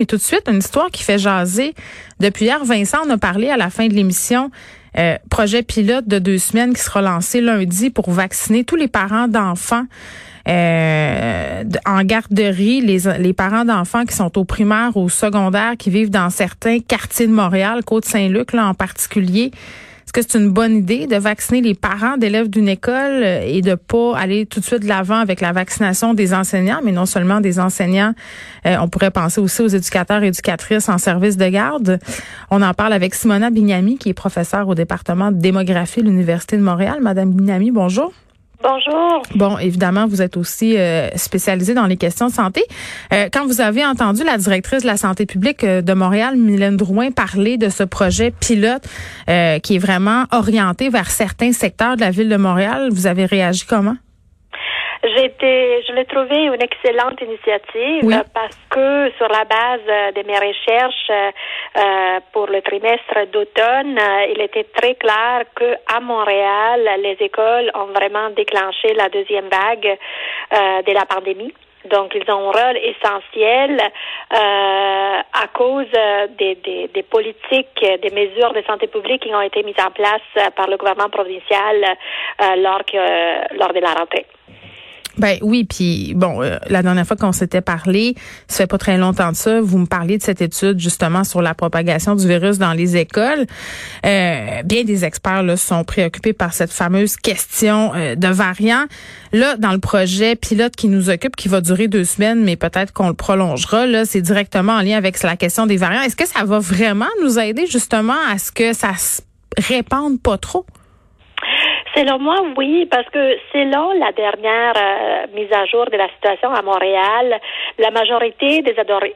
Et tout de suite, une histoire qui fait jaser. Depuis hier, Vincent en a parlé à la fin de l'émission. Euh, projet pilote de deux semaines qui sera lancé lundi pour vacciner tous les parents d'enfants euh, en garderie, les, les parents d'enfants qui sont au primaire ou au secondaire, qui vivent dans certains quartiers de Montréal, Côte-Saint-Luc là en particulier. Est-ce que c'est une bonne idée de vacciner les parents d'élèves d'une école euh, et de pas aller tout de suite de l'avant avec la vaccination des enseignants, mais non seulement des enseignants, euh, on pourrait penser aussi aux éducateurs et éducatrices en service de garde. On en parle avec Simona Bignami, qui est professeure au département de démographie de l'Université de Montréal. Madame Bignami, bonjour. Bonjour. Bon, évidemment, vous êtes aussi euh, spécialisée dans les questions de santé. Euh, quand vous avez entendu la directrice de la santé publique euh, de Montréal, Mylène Drouin, parler de ce projet pilote qui est vraiment orienté vers certains secteurs de la ville de Montréal, vous avez réagi comment? J'étais, je l'ai trouvé une excellente initiative parce que sur la base de mes recherches euh, pour le trimestre d'automne, euh, il était très clair que à Montréal, les écoles ont vraiment déclenché la deuxième vague euh, de la pandémie. Donc, ils ont un rôle essentiel euh, à cause des, des, des, politiques, des mesures de santé publique qui ont été mises en place par le gouvernement provincial euh, lors, que, lors de la rentrée. Ben oui, puis bon, euh, la dernière fois qu'on s'était parlé, ça fait pas très longtemps de ça, vous me parliez de cette étude justement sur la propagation du virus dans les écoles. Euh, bien des experts là, sont préoccupés par cette fameuse question euh, de variants. Là, dans le projet pilote qui nous occupe, qui va durer deux semaines, mais peut-être qu'on le prolongera, là, c'est directement en lien avec la question des variants. Est-ce que ça va vraiment nous aider justement à ce que ça se répande pas trop? Selon moi, oui, parce que selon la dernière euh, mise à jour de la situation à Montréal, la majorité des,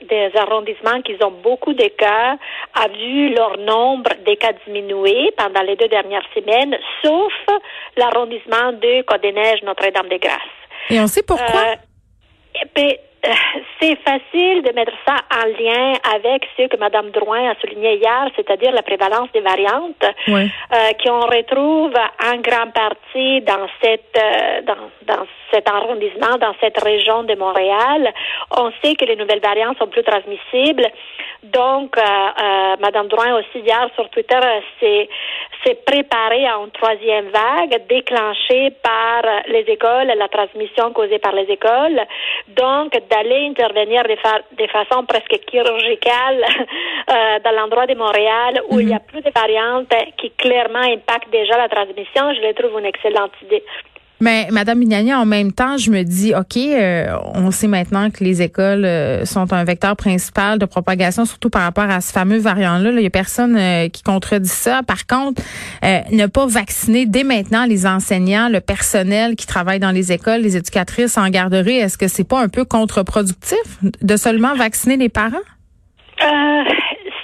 des arrondissements qui ont beaucoup de cas a vu leur nombre de cas diminuer pendant les deux dernières semaines, sauf l'arrondissement de Côte-des-Neiges, Notre-Dame-des-Grâces. Et on sait pourquoi? Euh, eh ben, c'est facile de mettre ça en lien avec ce que Mme Drouin a souligné hier, c'est-à-dire la prévalence des variantes euh, qu'on retrouve en grande partie dans cette euh, dans, dans cet arrondissement, dans cette région de Montréal. On sait que les nouvelles variantes sont plus transmissibles. Donc, euh, euh Mme Drouin aussi hier sur Twitter s'est s'est préparée à une troisième vague déclenchée par les écoles, la transmission causée par les écoles. Donc, d'aller intervenir de, fa de, façon presque chirurgicale euh, dans l'endroit de Montréal où il y a mhm. plus de variantes qui clairement impactent déjà la transmission, je le trouve une excellente idée. Mais Madame Mignani, en même temps, je me dis, ok, euh, on sait maintenant que les écoles euh, sont un vecteur principal de propagation, surtout par rapport à ce fameux variant-là. Il y a personne euh, qui contredit ça. Par contre, ne pas vacciner dès maintenant les enseignants, le personnel qui travaille dans les écoles, les éducatrices en garderie, est-ce que c'est pas un peu contre-productif de seulement vacciner les parents?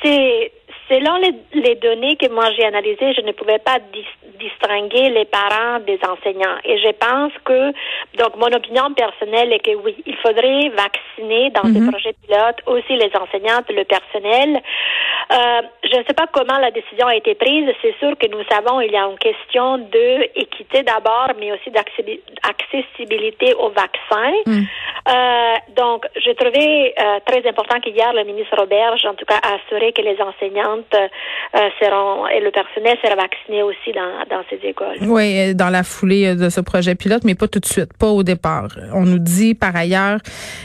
c'est Selon les, les, données que moi j'ai analysées, je ne pouvais pas distinguer les parents des enseignants. Et je pense que, donc mon opinion personnelle est que oui, il faudrait vacciner dans ces mhm. projets pilotes aussi les enseignantes, le personnel. Euh, je ne sais pas comment la décision a été prise. C'est sûr que nous savons il y a une question de équité d'abord, mais aussi d'accessibilité aux vaccins. Mhm. Euh, donc, j'ai trouvé euh, très important qu'hier, le ministre Roberge, en tout cas, a assuré que les enseignantes euh, seront et le personnel sera vacciné aussi dans, dans ces écoles. Oui, dans la foulée de ce projet pilote, mais pas tout de suite, pas au départ. On nous dit par ailleurs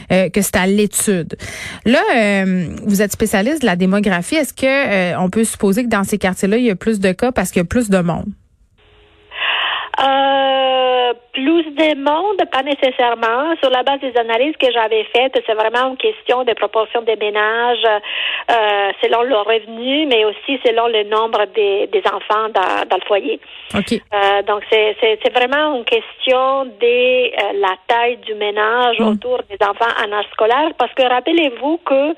que c'est à l'étude. Là, vous êtes spécialiste de la démographie. Est-ce que on peut supposer que dans ces quartiers-là, il y a plus de cas parce qu'il y a plus de monde? Plus de monde, pas nécessairement. Sur la base des analyses que j'avais faites, c'est vraiment une question de proportion des ménages euh, selon leur revenu, mais aussi selon le nombre des, des enfants dans, dans, le foyer. Okay. Euh, donc, c'est, c'est, vraiment une question de euh, la taille du ménage mm. autour des enfants en âge scolaire, parce que rappelez-vous que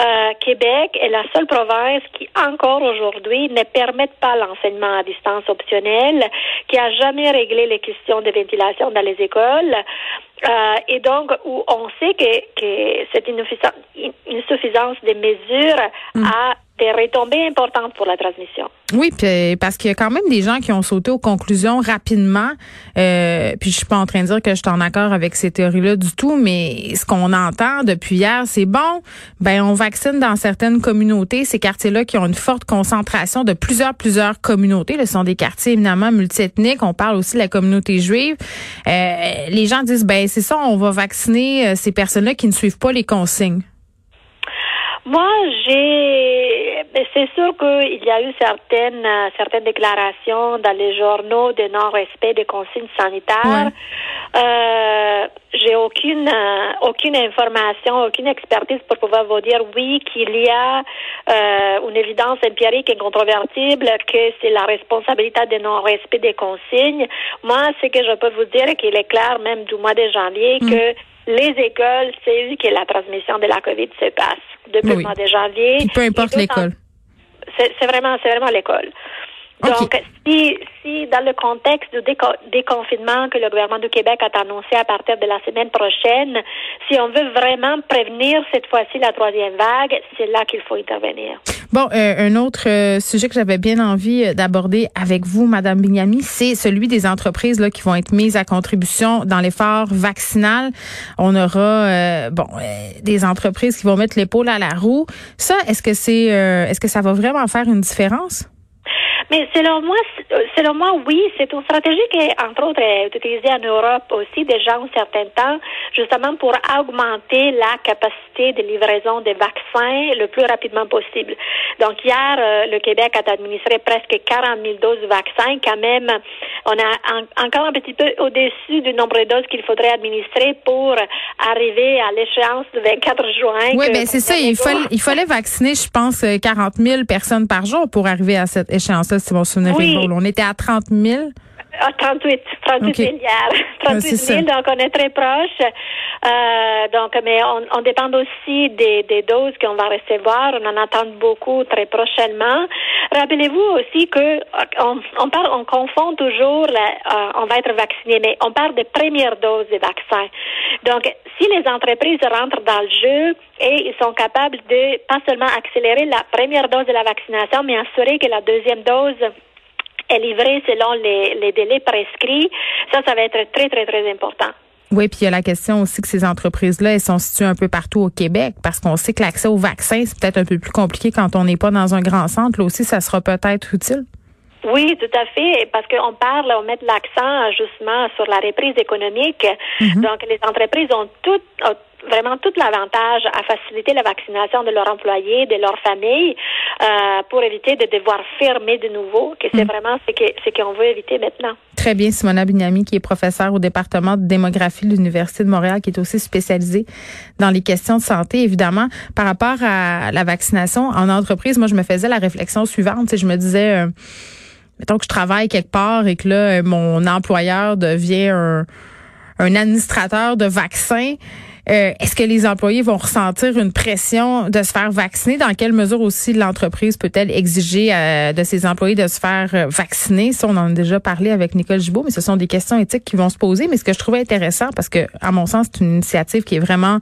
euh, Québec est la seule province qui, encore aujourd'hui, ne permet pas l'enseignement à distance optionnel, qui a jamais réglé les questions de ventilation dans les écoles. Euh, et donc, où on sait que, que cette insuffisance des mesures mm. a des retombées importantes pour la transmission. Oui, puis parce qu'il y a quand même des gens qui ont sauté aux conclusions rapidement. Euh, puis je suis pas en train de dire que je suis en accord avec ces théories-là du tout, mais ce qu'on entend depuis hier, c'est bon. Ben on vaccine dans certaines communautés, ces quartiers-là qui ont une forte concentration de plusieurs plusieurs communautés. ce sont des quartiers éminemment multiethniques. On parle aussi de la communauté juive. Euh, les gens disent ben c'est ça, on va vacciner euh, ces personnes-là qui ne suivent pas les consignes. Moi, j'ai, c'est sûr qu'il y a eu certaines, euh, certaines déclarations dans les journaux de non-respect des consignes sanitaires. Euh, j'ai aucune, euh, aucune information, aucune expertise pour pouvoir vous dire oui qu'il y a euh, une évidence empirique incontrovertible que c'est la responsabilité de non-respect des consignes. Moi, ce que je peux vous dire, qu'il est clair même du mois de janvier mm. que les écoles, c'est eux que la transmission de la COVID se passe depuis le mois de janvier. peu importe l'école. C'est vraiment, c'est vraiment l'école. Donc, si, si dans le contexte du déconfinement que le gouvernement du Québec a annoncé à partir de la semaine prochaine, si on veut vraiment prévenir cette fois-ci la troisième vague, c'est là qu'il faut intervenir. Bon, euh, un autre euh, sujet que j'avais bien envie euh, d'aborder avec vous, Madame Bignami, c'est celui des entreprises là, qui vont être mises à contribution dans l'effort vaccinal. On aura bon des entreprises qui vont mettre l'épaule à la roue. Ça, est-ce que c'est est-ce que ça va vraiment faire une différence? Mais selon moi, selon moi, oui, c'est une stratégie qui, entre autres, est utilisée en Europe aussi déjà un certain temps, justement pour augmenter la capacité de livraison des vaccins le plus rapidement possible. Donc hier, euh, le Québec a administré presque 40 000 doses de vaccins. Quand même, on a encore un petit peu au-dessus du nombre de doses qu'il faudrait administrer pour arriver à l'échéance du 24 juin. Oui, ben c'est ça. Il fallait, il fallait vacciner, je pense, 40 000 personnes par jour pour arriver à cette échéance-là si mon souvenir oui. On était à 30 000. Ah, 38, 38 milliards. 38 000, donc on est très proche. Euh, donc, mais on, on dépend aussi des, des doses qu'on va recevoir. On en attend beaucoup très prochainement. Rappelez-vous aussi que on, on, parle, on confond toujours, euh, on va être vacciné, mais on parle de première dose de vaccin. Donc, si les entreprises rentrent dans le jeu et ils sont capables de pas seulement accélérer la première dose de la vaccination, mais assurer que la deuxième dose est livrée selon les, les délais prescrits, ça, ça va être très, très, très important. Oui, puis il y a la question aussi que ces entreprises-là, elles sont situées un peu partout au Québec parce qu'on sait que l'accès aux vaccins, c'est peut-être un peu plus compliqué quand on n'est pas dans un grand centre. Là aussi, ça sera peut-être utile. Oui, tout à fait, parce qu'on parle, on met l'accent justement sur la reprise économique. Mm-hmm. Donc, les entreprises ont toutes vraiment tout l'avantage à faciliter la vaccination de leurs employés, de leurs familles, euh, pour éviter de devoir fermer de nouveau, que c'est mm. vraiment ce qu'on ce qu'on veut éviter maintenant. Très bien, Simona Bignami, qui est professeure au département de démographie de l'Université de Montréal, qui est aussi spécialisée dans les questions de santé, évidemment. Par rapport à la vaccination en entreprise, moi, je me faisais la réflexion suivante. Je me disais, euh, mettons que je travaille quelque part et que là, mon employeur devient un, un administrateur de vaccins. Euh, est-ce que les employés vont ressentir une pression de se faire vacciner? Dans quelle mesure aussi l'entreprise peut-elle exiger euh, de ses employés de se faire euh, vacciner? Ça, on en a déjà parlé avec Nicole Gibault, mais ce sont des questions éthiques qui vont se poser. Mais ce que je trouvais intéressant, parce que à mon sens, c'est une initiative qui est vraiment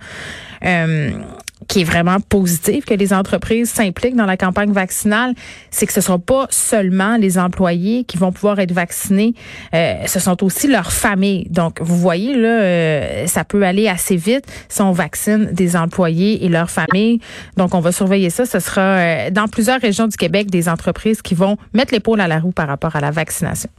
qui est vraiment positif que les entreprises s'impliquent dans la campagne vaccinale, c'est que ce ne sera pas seulement les employés qui vont pouvoir être vaccinés, euh, ce sont aussi leurs familles. Donc, vous voyez, là, euh, ça peut aller assez vite si on vaccine des employés et leurs familles. Donc, on va surveiller ça. Ce sera euh, dans plusieurs régions du Québec des entreprises qui vont mettre l'épaule à la roue par rapport à la vaccination.